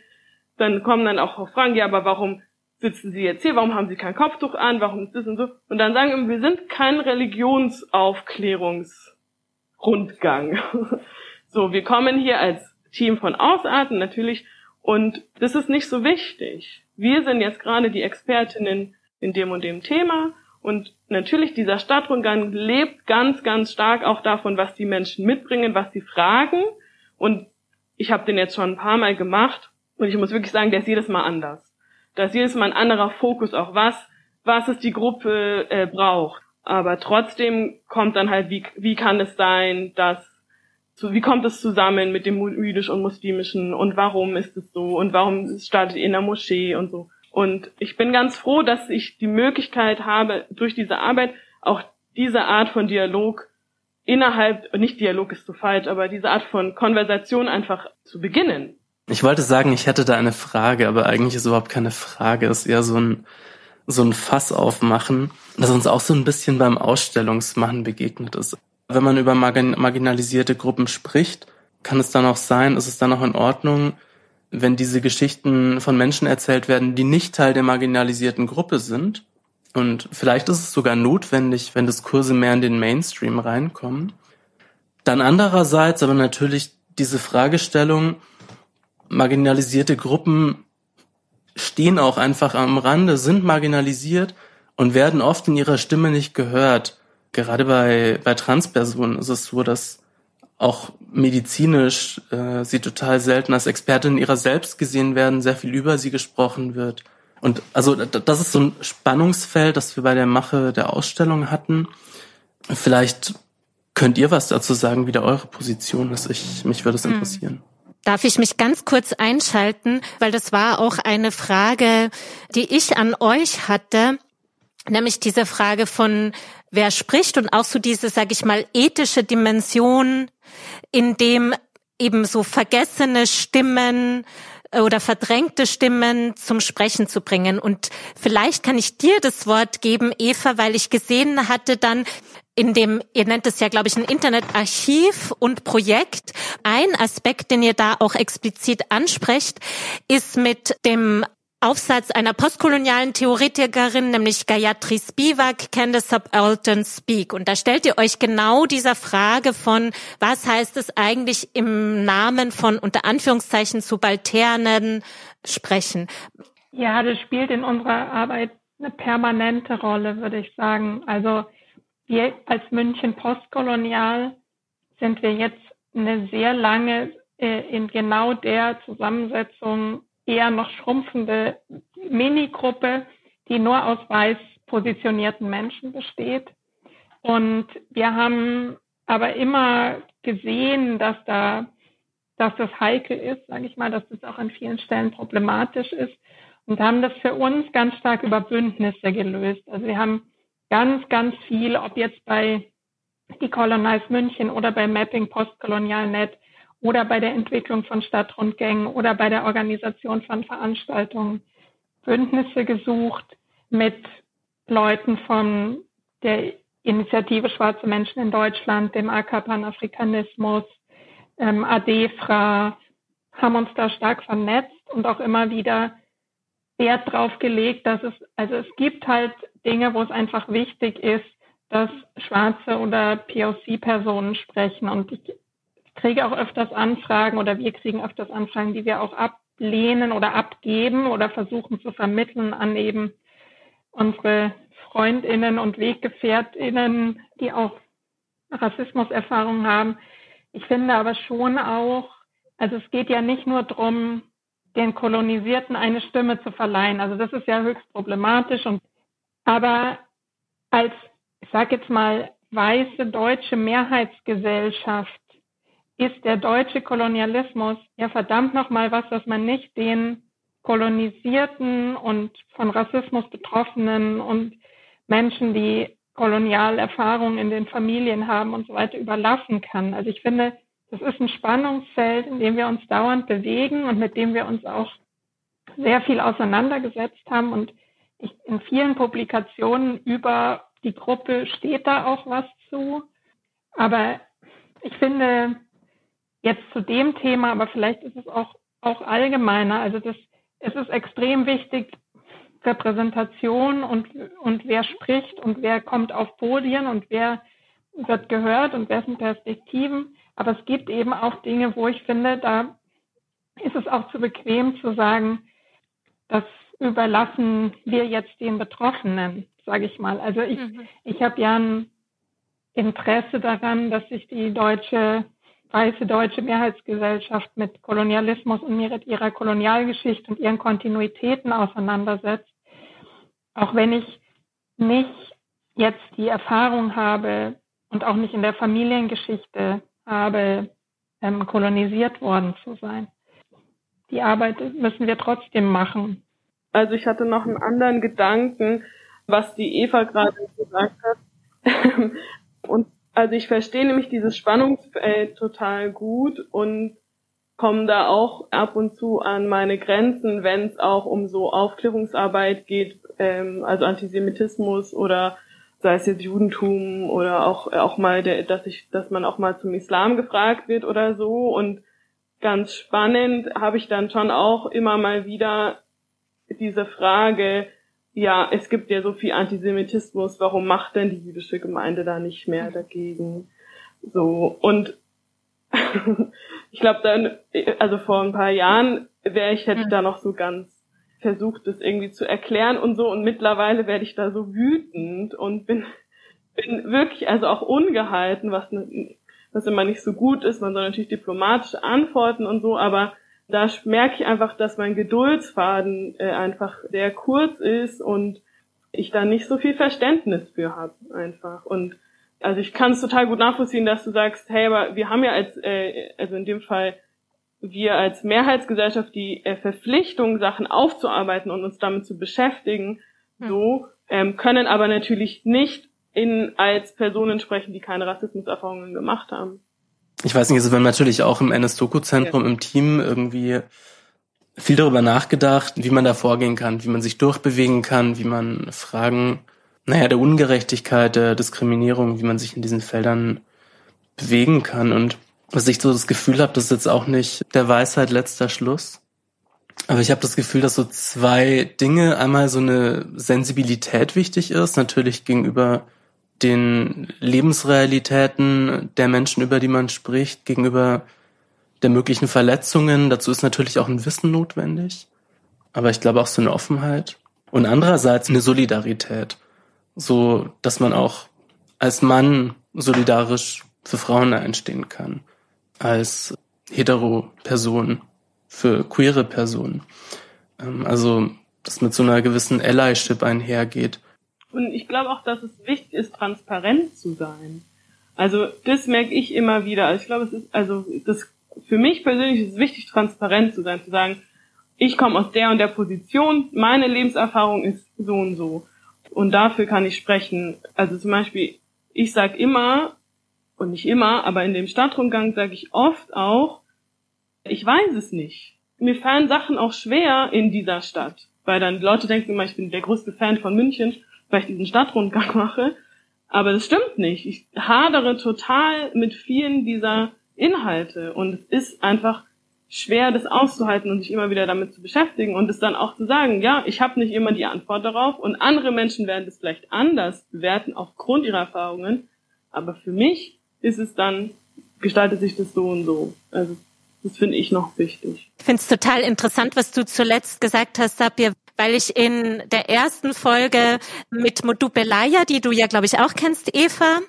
dann kommen dann auch Fragen, ja, aber warum sitzen Sie jetzt hier? Warum haben Sie kein Kopftuch an? Warum ist das und so? Und dann sagen wir, wir sind kein Religionsaufklärungsrundgang. so, wir kommen hier als Team von Ausarten natürlich und das ist nicht so wichtig. Wir sind jetzt gerade die Expertinnen in dem und dem Thema. Und natürlich, dieser Stadtrundgang lebt ganz, ganz stark auch davon, was die Menschen mitbringen, was sie fragen. Und ich habe den jetzt schon ein paar Mal gemacht und ich muss wirklich sagen, der ist jedes Mal anders. Da ist jedes Mal ein anderer Fokus auch, was, was es die Gruppe äh, braucht. Aber trotzdem kommt dann halt, wie, wie kann es sein, dass, so, wie kommt es zusammen mit dem jüdisch und muslimischen und warum ist es so und warum startet ihr in der Moschee und so. Und ich bin ganz froh, dass ich die Möglichkeit habe, durch diese Arbeit auch diese Art von Dialog innerhalb, nicht Dialog ist zu falsch, aber diese Art von Konversation einfach zu beginnen. Ich wollte sagen, ich hätte da eine Frage, aber eigentlich ist überhaupt keine Frage. Ist eher so ein, so ein Fass aufmachen, das uns auch so ein bisschen beim Ausstellungsmachen begegnet ist. Wenn man über marginalisierte Gruppen spricht, kann es dann auch sein, ist es dann auch in Ordnung, wenn diese Geschichten von Menschen erzählt werden, die nicht Teil der marginalisierten Gruppe sind. Und vielleicht ist es sogar notwendig, wenn Diskurse mehr in den Mainstream reinkommen. Dann andererseits aber natürlich diese Fragestellung, marginalisierte Gruppen stehen auch einfach am Rande, sind marginalisiert und werden oft in ihrer Stimme nicht gehört. Gerade bei, bei Transpersonen ist es so, dass auch medizinisch äh, sie total selten als Expertin ihrer selbst gesehen werden, sehr viel über sie gesprochen wird. Und also das ist so ein Spannungsfeld, das wir bei der Mache der Ausstellung hatten. Vielleicht könnt ihr was dazu sagen, wie da eure Position ist. Ich, mich würde es hm. interessieren. Darf ich mich ganz kurz einschalten, weil das war auch eine Frage, die ich an euch hatte, nämlich diese Frage von wer spricht und auch so diese, sage ich mal, ethische Dimension, in dem eben so vergessene Stimmen oder verdrängte Stimmen zum Sprechen zu bringen. Und vielleicht kann ich dir das Wort geben, Eva, weil ich gesehen hatte dann, in dem, ihr nennt es ja, glaube ich, ein Internetarchiv und Projekt. Ein Aspekt, den ihr da auch explizit ansprecht, ist mit dem Aufsatz einer postkolonialen Theoretikerin, nämlich Gayatri Spivak, Can the Subaltern Speak? Und da stellt ihr euch genau dieser Frage von, was heißt es eigentlich im Namen von unter Anführungszeichen Subalternen sprechen? Ja, das spielt in unserer Arbeit eine permanente Rolle, würde ich sagen. Also wir als München postkolonial sind wir jetzt eine sehr lange äh, in genau der Zusammensetzung eher noch schrumpfende Minigruppe, die nur aus weiß positionierten Menschen besteht. Und wir haben aber immer gesehen, dass da, dass das heikel ist, sage ich mal, dass das auch an vielen Stellen problematisch ist und haben das für uns ganz stark über Bündnisse gelöst. Also wir haben ganz, ganz viel, ob jetzt bei Decolonize München oder bei Mapping Postkolonial Net oder bei der Entwicklung von Stadtrundgängen oder bei der Organisation von Veranstaltungen Bündnisse gesucht mit Leuten von der Initiative Schwarze Menschen in Deutschland, dem AK Panafrikanismus, ähm, ADEFRA, haben uns da stark vernetzt und auch immer wieder Wert drauf gelegt, dass es, also es gibt halt Dinge, wo es einfach wichtig ist, dass schwarze oder POC-Personen sprechen. Und ich kriege auch öfters Anfragen oder wir kriegen öfters Anfragen, die wir auch ablehnen oder abgeben oder versuchen zu vermitteln an eben unsere Freundinnen und Weggefährtinnen, die auch Rassismuserfahrungen haben. Ich finde aber schon auch, also es geht ja nicht nur darum, den Kolonisierten eine Stimme zu verleihen. Also das ist ja höchst problematisch. Und, aber als, ich sage jetzt mal, weiße deutsche Mehrheitsgesellschaft ist der deutsche Kolonialismus ja verdammt nochmal was, was man nicht den kolonisierten und von Rassismus betroffenen und Menschen, die Kolonialerfahrungen in den Familien haben und so weiter überlassen kann. Also ich finde, das ist ein Spannungsfeld, in dem wir uns dauernd bewegen und mit dem wir uns auch sehr viel auseinandergesetzt haben. Und ich, in vielen Publikationen über die Gruppe steht da auch was zu. Aber ich finde, jetzt zu dem Thema, aber vielleicht ist es auch, auch allgemeiner. Also das, es ist extrem wichtig, Repräsentation und, und wer spricht und wer kommt auf Podien und wer wird gehört und wessen Perspektiven. Aber es gibt eben auch Dinge, wo ich finde, da ist es auch zu bequem zu sagen, das überlassen wir jetzt den Betroffenen, sage ich mal. Also ich, mhm. ich habe ja ein Interesse daran, dass sich die deutsche weiße deutsche Mehrheitsgesellschaft mit Kolonialismus und mit ihrer Kolonialgeschichte und ihren Kontinuitäten auseinandersetzt. Auch wenn ich nicht jetzt die Erfahrung habe und auch nicht in der Familiengeschichte habe, ähm, kolonisiert worden zu sein. Die Arbeit müssen wir trotzdem machen. Also ich hatte noch einen anderen Gedanken, was die Eva gerade gesagt hat. und also ich verstehe nämlich dieses Spannungsfeld total gut und komme da auch ab und zu an meine Grenzen, wenn es auch um so Aufklärungsarbeit geht, ähm, also Antisemitismus oder sei es jetzt Judentum oder auch auch mal der, dass ich, dass man auch mal zum Islam gefragt wird oder so. Und ganz spannend habe ich dann schon auch immer mal wieder diese Frage, ja, es gibt ja so viel Antisemitismus, warum macht denn die jüdische Gemeinde da nicht mehr dagegen? So, und ich glaube dann, also vor ein paar Jahren wäre ich, hätte mhm. da noch so ganz versucht, das irgendwie zu erklären und so, und mittlerweile werde ich da so wütend und bin, bin wirklich also auch ungehalten, was, was immer nicht so gut ist. Man soll natürlich diplomatisch antworten und so, aber da merke ich einfach, dass mein Geduldsfaden äh, einfach sehr kurz ist und ich da nicht so viel Verständnis für habe einfach. Und also ich kann es total gut nachvollziehen, dass du sagst, hey, aber wir haben ja als, äh, also in dem Fall wir als Mehrheitsgesellschaft die äh, Verpflichtung, Sachen aufzuarbeiten und uns damit zu beschäftigen, hm. so ähm, können aber natürlich nicht in als Personen sprechen, die keine Rassismuserfahrungen gemacht haben ich weiß nicht, also wir haben natürlich auch im NS-Doku-Zentrum im Team irgendwie viel darüber nachgedacht, wie man da vorgehen kann, wie man sich durchbewegen kann, wie man Fragen, naja, der Ungerechtigkeit, der Diskriminierung, wie man sich in diesen Feldern bewegen kann. Und was ich so das Gefühl habe, das ist jetzt auch nicht der Weisheit letzter Schluss. Aber ich habe das Gefühl, dass so zwei Dinge, einmal so eine Sensibilität wichtig ist, natürlich gegenüber den Lebensrealitäten der Menschen, über die man spricht, gegenüber der möglichen Verletzungen. Dazu ist natürlich auch ein Wissen notwendig, aber ich glaube auch so eine Offenheit. Und andererseits eine Solidarität, so dass man auch als Mann solidarisch für Frauen einstehen kann, als hetero Person für queere Personen. Ähm, also, dass mit so einer gewissen Allyship einhergeht und ich glaube auch, dass es wichtig ist, transparent zu sein. Also das merke ich immer wieder. Also ich glaube, es ist, also das für mich persönlich ist es wichtig, transparent zu sein, zu sagen, ich komme aus der und der Position, meine Lebenserfahrung ist so und so. Und dafür kann ich sprechen. Also zum Beispiel, ich sage immer, und nicht immer, aber in dem Stadtrundgang sage ich oft auch, ich weiß es nicht. Mir fallen Sachen auch schwer in dieser Stadt, weil dann Leute denken immer, ich bin der größte Fan von München weil ich diesen Stadtrundgang mache. Aber das stimmt nicht. Ich hadere total mit vielen dieser Inhalte und es ist einfach schwer, das auszuhalten und sich immer wieder damit zu beschäftigen und es dann auch zu sagen, ja, ich habe nicht immer die Antwort darauf und andere Menschen werden das vielleicht anders bewerten aufgrund ihrer Erfahrungen, aber für mich ist es dann, gestaltet sich das so und so. Also das finde ich noch wichtig. Ich finde es total interessant, was du zuletzt gesagt hast, Sabir, weil ich in der ersten Folge mit Modupe Laya, die du ja, glaube ich, auch kennst, Eva,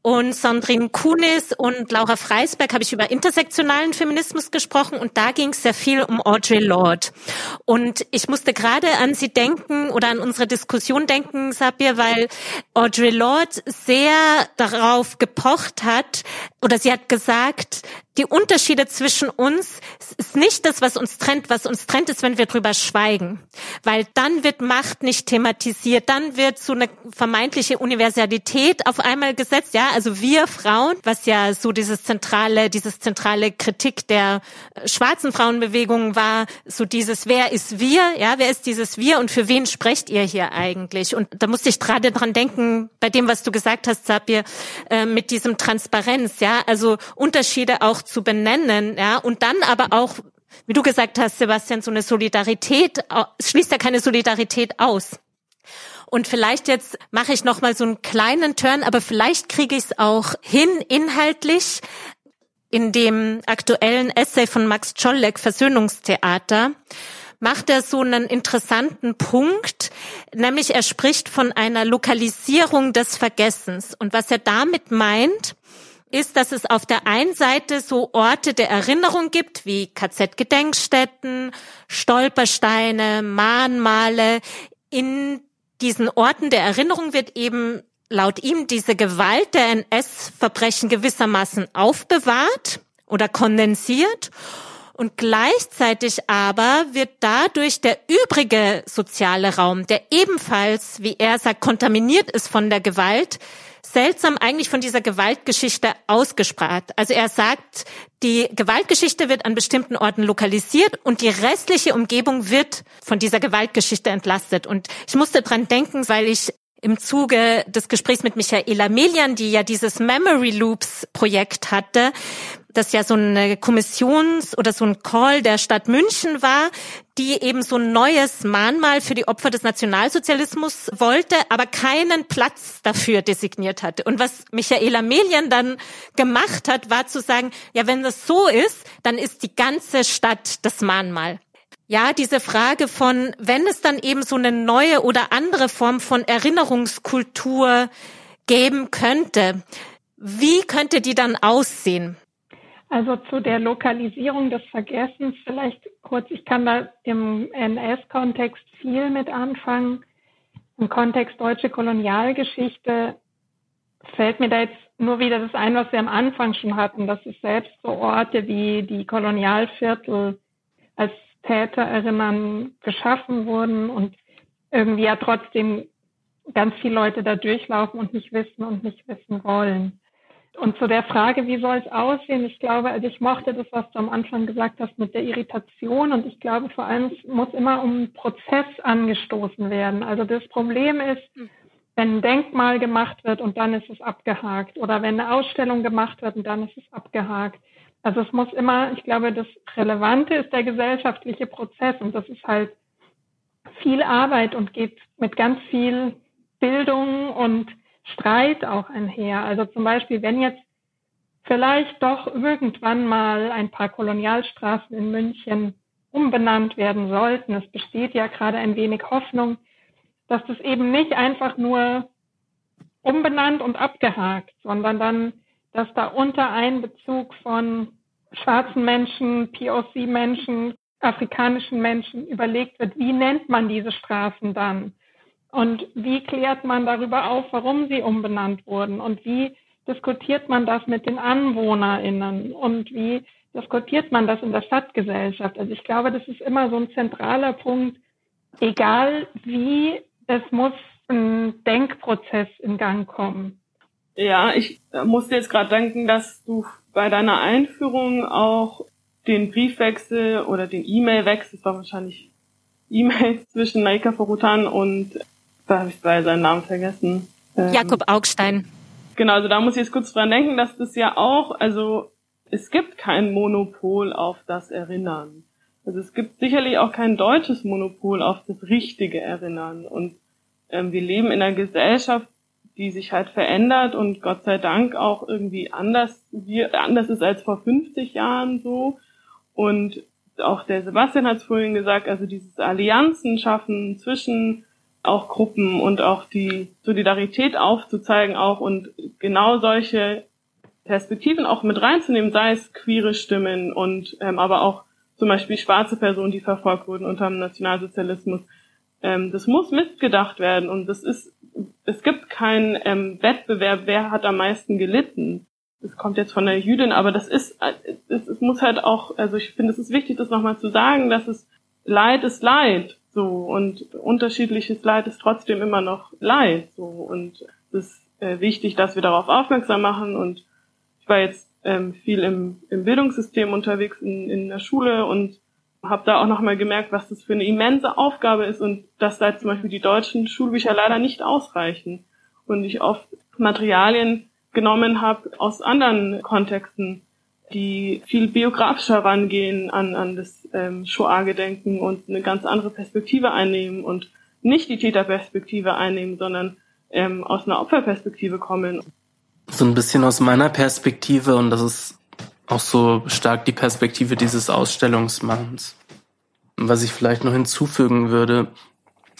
und Sandrine Kunis und Laura Freisberg habe ich über intersektionalen Feminismus gesprochen und da ging es sehr viel um Audre Lorde. Und ich musste gerade an sie denken oder an unsere Diskussion denken, Sabir, weil Audre Lorde sehr darauf gepocht hat oder sie hat gesagt, die Unterschiede zwischen uns ist nicht das, was uns trennt. Was uns trennt, ist, wenn wir drüber schweigen. Weil dann wird Macht nicht thematisiert. Dann wird so eine vermeintliche Universalität auf einmal gesetzt. Ja, also wir Frauen, was ja so dieses zentrale, dieses zentrale Kritik der äh, schwarzen Frauenbewegung war, so dieses, wer ist wir? Ja, wer ist dieses wir und für wen sprecht ihr hier eigentlich? Und da musste ich gerade dran denken, bei dem, was du gesagt hast, Sabir, äh, mit diesem Transparenz. Ja, also Unterschiede auch zu benennen, ja, und dann aber auch, wie du gesagt hast, Sebastian, so eine Solidarität, schließt ja keine Solidarität aus. Und vielleicht jetzt mache ich noch mal so einen kleinen Turn, aber vielleicht kriege ich es auch hin inhaltlich in dem aktuellen Essay von Max Czolek Versöhnungstheater macht er so einen interessanten Punkt, nämlich er spricht von einer Lokalisierung des Vergessens. Und was er damit meint, ist, dass es auf der einen Seite so Orte der Erinnerung gibt, wie KZ-Gedenkstätten, Stolpersteine, Mahnmale. In diesen Orten der Erinnerung wird eben laut ihm diese Gewalt der NS-Verbrechen gewissermaßen aufbewahrt oder kondensiert. Und gleichzeitig aber wird dadurch der übrige soziale Raum, der ebenfalls, wie er sagt, kontaminiert ist von der Gewalt, seltsam eigentlich von dieser Gewaltgeschichte ausgespart. Also er sagt, die Gewaltgeschichte wird an bestimmten Orten lokalisiert und die restliche Umgebung wird von dieser Gewaltgeschichte entlastet. Und ich musste dran denken, weil ich im Zuge des Gesprächs mit Michaela Melian, die ja dieses Memory Loops Projekt hatte, das ja so eine Kommissions- oder so ein Call der Stadt München war, die eben so ein neues Mahnmal für die Opfer des Nationalsozialismus wollte, aber keinen Platz dafür designiert hatte. Und was Michaela Melian dann gemacht hat, war zu sagen, ja, wenn das so ist, dann ist die ganze Stadt das Mahnmal. Ja, diese Frage von, wenn es dann eben so eine neue oder andere Form von Erinnerungskultur geben könnte, wie könnte die dann aussehen? Also zu der Lokalisierung des Vergessens vielleicht kurz. Ich kann da im NS-Kontext viel mit anfangen. Im Kontext deutsche Kolonialgeschichte fällt mir da jetzt nur wieder das ein, was wir am Anfang schon hatten, dass es selbst so Orte wie die Kolonialviertel als Täter erinnern geschaffen wurden und irgendwie ja trotzdem ganz viele Leute da durchlaufen und nicht wissen und nicht wissen wollen. Und zu der Frage, wie soll es aussehen? Ich glaube, also ich mochte das, was du am Anfang gesagt hast mit der Irritation. Und ich glaube vor allem, es muss immer um einen Prozess angestoßen werden. Also das Problem ist, wenn ein Denkmal gemacht wird und dann ist es abgehakt. Oder wenn eine Ausstellung gemacht wird und dann ist es abgehakt. Also es muss immer, ich glaube, das Relevante ist der gesellschaftliche Prozess. Und das ist halt viel Arbeit und geht mit ganz viel Bildung und Streit auch einher. Also zum Beispiel, wenn jetzt vielleicht doch irgendwann mal ein paar Kolonialstraßen in München umbenannt werden sollten. Es besteht ja gerade ein wenig Hoffnung, dass das eben nicht einfach nur umbenannt und abgehakt, sondern dann, dass da unter Einbezug von schwarzen Menschen, POC-Menschen, afrikanischen Menschen überlegt wird, wie nennt man diese Straßen dann? Und wie klärt man darüber auf, warum sie umbenannt wurden? Und wie diskutiert man das mit den AnwohnerInnen? Und wie diskutiert man das in der Stadtgesellschaft? Also ich glaube, das ist immer so ein zentraler Punkt. Egal wie, es muss ein Denkprozess in Gang kommen. Ja, ich musste jetzt gerade denken, dass du bei deiner Einführung auch den Briefwechsel oder den E-Mail-Wechsel, das war wahrscheinlich E-Mail zwischen Naika Forutan und da habe ich bei seinen Namen vergessen. Ähm, Jakob Augstein. Genau, also da muss ich jetzt kurz dran denken, dass das ja auch, also es gibt kein Monopol auf das Erinnern. Also es gibt sicherlich auch kein deutsches Monopol auf das richtige Erinnern. Und ähm, wir leben in einer Gesellschaft, die sich halt verändert und Gott sei Dank auch irgendwie anders, wie, anders ist als vor 50 Jahren so. Und auch der Sebastian hat es vorhin gesagt, also dieses Allianzen schaffen zwischen auch Gruppen und auch die Solidarität aufzuzeigen auch und genau solche Perspektiven auch mit reinzunehmen, sei es queere Stimmen und ähm, aber auch zum Beispiel schwarze Personen, die verfolgt wurden unter dem Nationalsozialismus. Ähm, das muss mitgedacht werden und das ist, es gibt keinen ähm, Wettbewerb, wer hat am meisten gelitten. Das kommt jetzt von der Jüdin, aber das ist, es, es muss halt auch, also ich finde, es ist wichtig, das nochmal zu sagen, dass es Leid ist Leid so, und unterschiedliches Leid ist trotzdem immer noch Leid. So, und es ist äh, wichtig, dass wir darauf aufmerksam machen. Und ich war jetzt ähm, viel im, im Bildungssystem unterwegs in, in der Schule und habe da auch nochmal gemerkt, was das für eine immense Aufgabe ist und dass da zum Beispiel die deutschen Schulbücher leider nicht ausreichen. Und ich oft Materialien genommen habe aus anderen Kontexten, die viel biografischer rangehen an, an das ähm, Shoah-Gedenken und eine ganz andere Perspektive einnehmen und nicht die Täterperspektive einnehmen, sondern ähm, aus einer Opferperspektive kommen. So ein bisschen aus meiner Perspektive und das ist auch so stark die Perspektive dieses Ausstellungsmanns. Was ich vielleicht noch hinzufügen würde,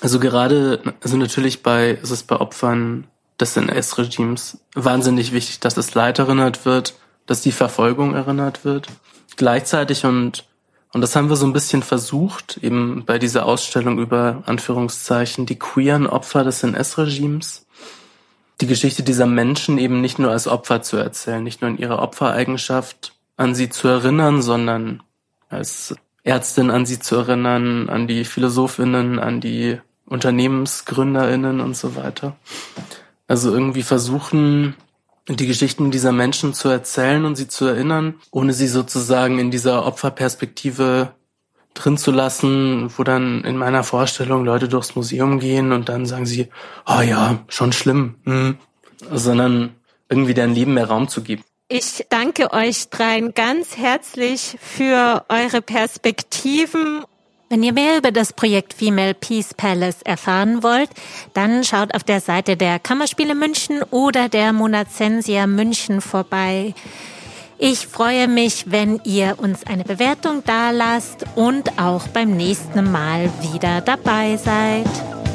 also gerade, also natürlich bei, es ist bei Opfern des NS-Regimes wahnsinnig wichtig, dass das Leid erinnert wird, dass die Verfolgung erinnert wird. Gleichzeitig und und das haben wir so ein bisschen versucht, eben bei dieser Ausstellung über Anführungszeichen die queeren Opfer des NS-Regimes, die Geschichte dieser Menschen eben nicht nur als Opfer zu erzählen, nicht nur in ihrer Opfereigenschaft an sie zu erinnern, sondern als Ärztin an sie zu erinnern, an die Philosophinnen, an die Unternehmensgründerinnen und so weiter. Also irgendwie versuchen, die Geschichten dieser Menschen zu erzählen und sie zu erinnern, ohne sie sozusagen in dieser Opferperspektive drin zu lassen, wo dann in meiner Vorstellung Leute durchs Museum gehen und dann sagen sie, oh ja, schon schlimm, hm. sondern irgendwie deren Leben mehr Raum zu geben. Ich danke euch dreien ganz herzlich für eure Perspektiven wenn ihr mehr über das Projekt Female Peace Palace erfahren wollt, dann schaut auf der Seite der Kammerspiele München oder der Monazensia München vorbei. Ich freue mich, wenn ihr uns eine Bewertung dalasst und auch beim nächsten Mal wieder dabei seid.